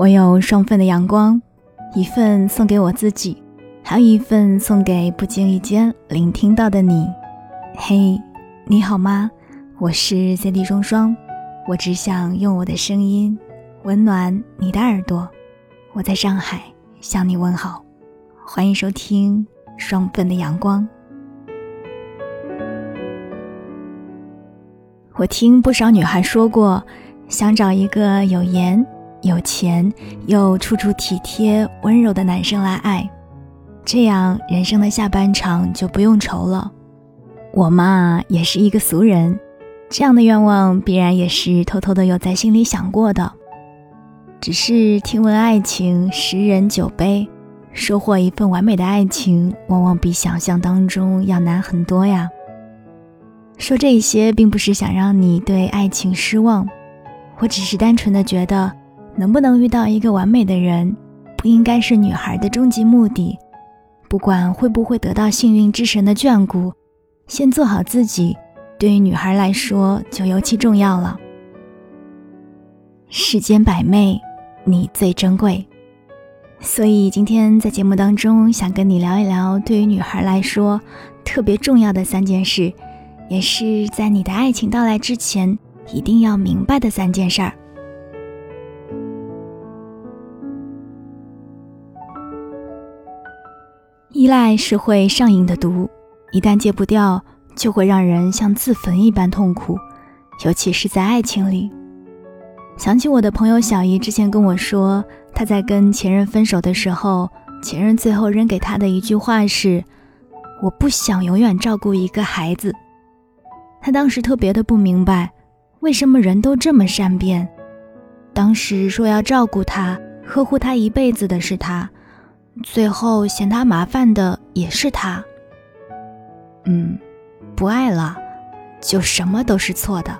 我有双份的阳光，一份送给我自己，还有一份送给不经意间聆听到的你。嘿，你好吗？我是 CD 双双，我只想用我的声音温暖你的耳朵。我在上海向你问好，欢迎收听双份的阳光。我听不少女孩说过，想找一个有颜。有钱又处处体贴温柔的男生来爱，这样人生的下半场就不用愁了。我嘛也是一个俗人，这样的愿望必然也是偷偷的有在心里想过的。只是听闻爱情十人九悲，收获一份完美的爱情，往往比想象当中要难很多呀。说这些并不是想让你对爱情失望，我只是单纯的觉得。能不能遇到一个完美的人，不应该是女孩的终极目的。不管会不会得到幸运之神的眷顾，先做好自己，对于女孩来说就尤其重要了。世间百媚，你最珍贵。所以今天在节目当中，想跟你聊一聊对于女孩来说特别重要的三件事，也是在你的爱情到来之前一定要明白的三件事儿。依赖是会上瘾的毒，一旦戒不掉，就会让人像自焚一般痛苦，尤其是在爱情里。想起我的朋友小姨之前跟我说，她在跟前任分手的时候，前任最后扔给她的一句话是：“我不想永远照顾一个孩子。”她当时特别的不明白，为什么人都这么善变，当时说要照顾他、呵护他一辈子的是他。最后嫌他麻烦的也是他。嗯，不爱了，就什么都是错的。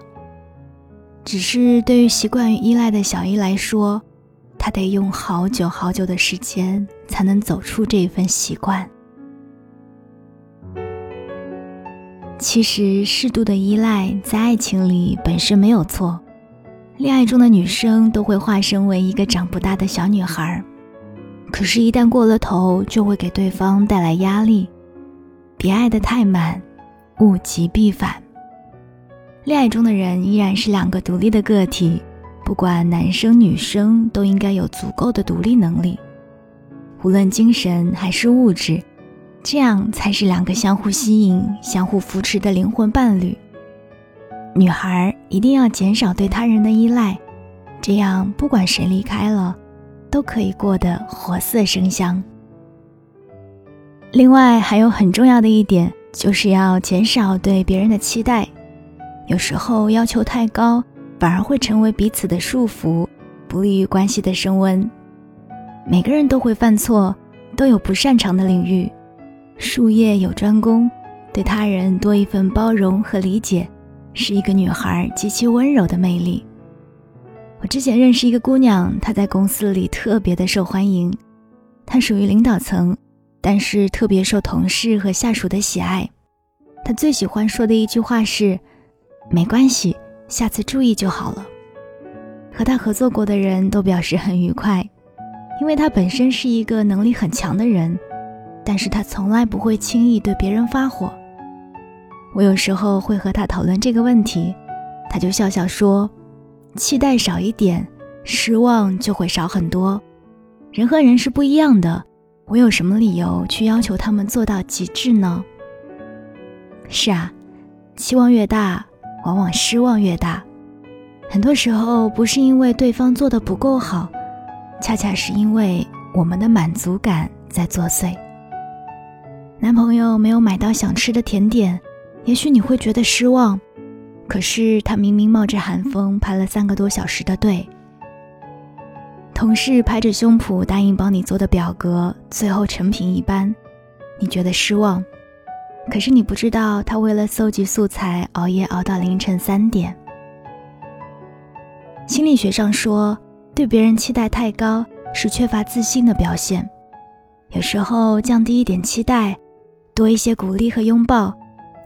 只是对于习惯于依赖的小姨来说，他得用好久好久的时间才能走出这一份习惯。其实适度的依赖在爱情里本身没有错，恋爱中的女生都会化身为一个长不大的小女孩。可是，一旦过了头，就会给对方带来压力。别爱得太满，物极必反。恋爱中的人依然是两个独立的个体，不管男生女生，都应该有足够的独立能力，无论精神还是物质，这样才是两个相互吸引、相互扶持的灵魂伴侣。女孩一定要减少对他人的依赖，这样不管谁离开了。都可以过得活色生香。另外，还有很重要的一点，就是要减少对别人的期待。有时候要求太高，反而会成为彼此的束缚，不利于关系的升温。每个人都会犯错，都有不擅长的领域。术业有专攻，对他人多一份包容和理解，是一个女孩极其温柔的魅力。我之前认识一个姑娘，她在公司里特别的受欢迎，她属于领导层，但是特别受同事和下属的喜爱。她最喜欢说的一句话是：“没关系，下次注意就好了。”和她合作过的人都表示很愉快，因为她本身是一个能力很强的人，但是她从来不会轻易对别人发火。我有时候会和她讨论这个问题，她就笑笑说。期待少一点，失望就会少很多。人和人是不一样的，我有什么理由去要求他们做到极致呢？是啊，期望越大，往往失望越大。很多时候不是因为对方做的不够好，恰恰是因为我们的满足感在作祟。男朋友没有买到想吃的甜点，也许你会觉得失望。可是他明明冒着寒风排了三个多小时的队，同事拍着胸脯答应帮你做的表格，最后成品一般，你觉得失望。可是你不知道，他为了搜集素材熬夜熬到凌晨三点。心理学上说，对别人期待太高是缺乏自信的表现，有时候降低一点期待，多一些鼓励和拥抱。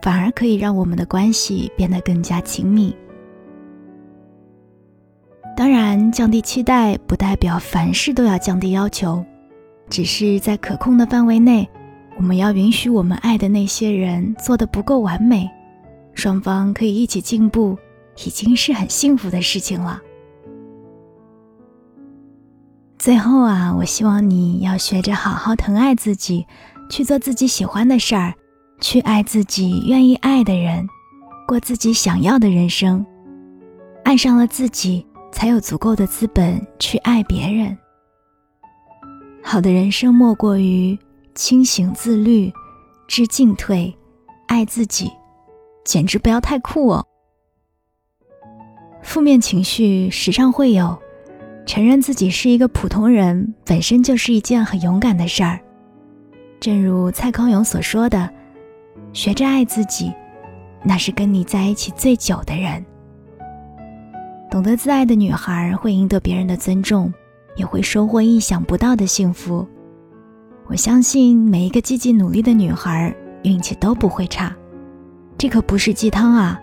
反而可以让我们的关系变得更加亲密。当然，降低期待不代表凡事都要降低要求，只是在可控的范围内，我们要允许我们爱的那些人做的不够完美，双方可以一起进步，已经是很幸福的事情了。最后啊，我希望你要学着好好疼爱自己，去做自己喜欢的事儿，去爱自己愿意爱的人，过自己想要的人生。爱上了自己。才有足够的资本去爱别人。好的人生莫过于清醒自律、知进退、爱自己，简直不要太酷哦。负面情绪时常会有，承认自己是一个普通人本身就是一件很勇敢的事儿。正如蔡康永所说的：“学着爱自己，那是跟你在一起最久的人。”懂得自爱的女孩会赢得别人的尊重，也会收获意想不到的幸福。我相信每一个积极努力的女孩运气都不会差。这可不是鸡汤啊，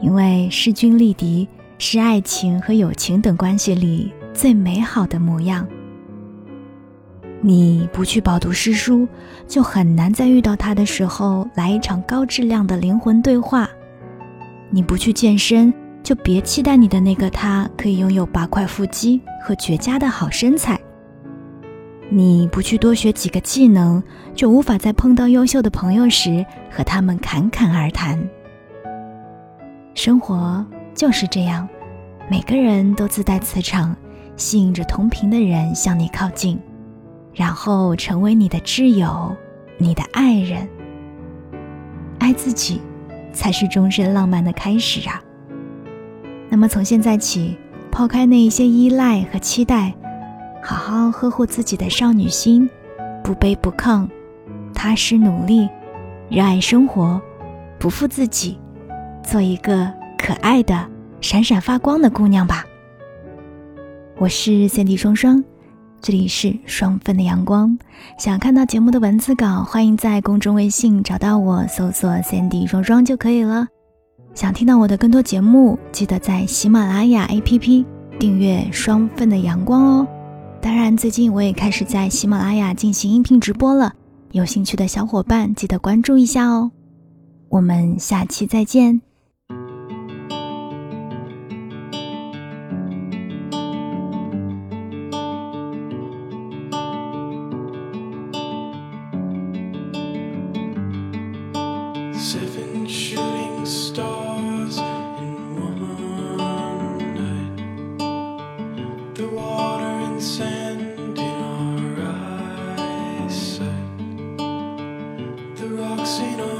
因为势均力敌是爱情和友情等关系里最美好的模样。你不去饱读诗书，就很难在遇到他的时候来一场高质量的灵魂对话。你不去健身。就别期待你的那个他可以拥有八块腹肌和绝佳的好身材。你不去多学几个技能，就无法在碰到优秀的朋友时和他们侃侃而谈。生活就是这样，每个人都自带磁场，吸引着同频的人向你靠近，然后成为你的挚友、你的爱人。爱自己，才是终身浪漫的开始啊！那么从现在起，抛开那一些依赖和期待，好好呵护自己的少女心，不卑不亢，踏实努力，热爱生活，不负自己，做一个可爱的、闪闪发光的姑娘吧。我是三 D 双双，这里是双份的阳光。想看到节目的文字稿，欢迎在公众微信找到我，搜索三 D 双双就可以了。想听到我的更多节目，记得在喜马拉雅 APP 订阅《双份的阳光》哦。当然，最近我也开始在喜马拉雅进行音频直播了，有兴趣的小伙伴记得关注一下哦。我们下期再见。seen her.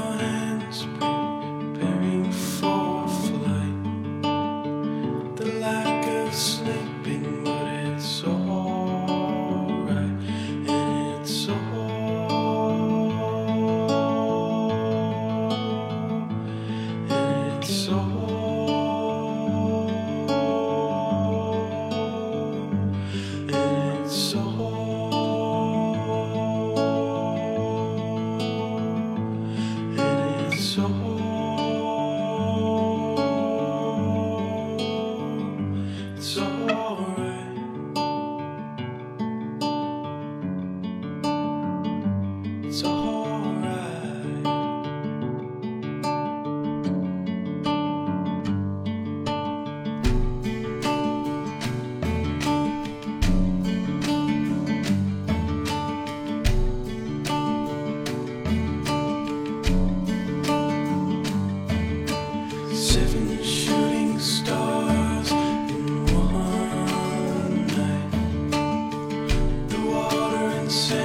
and.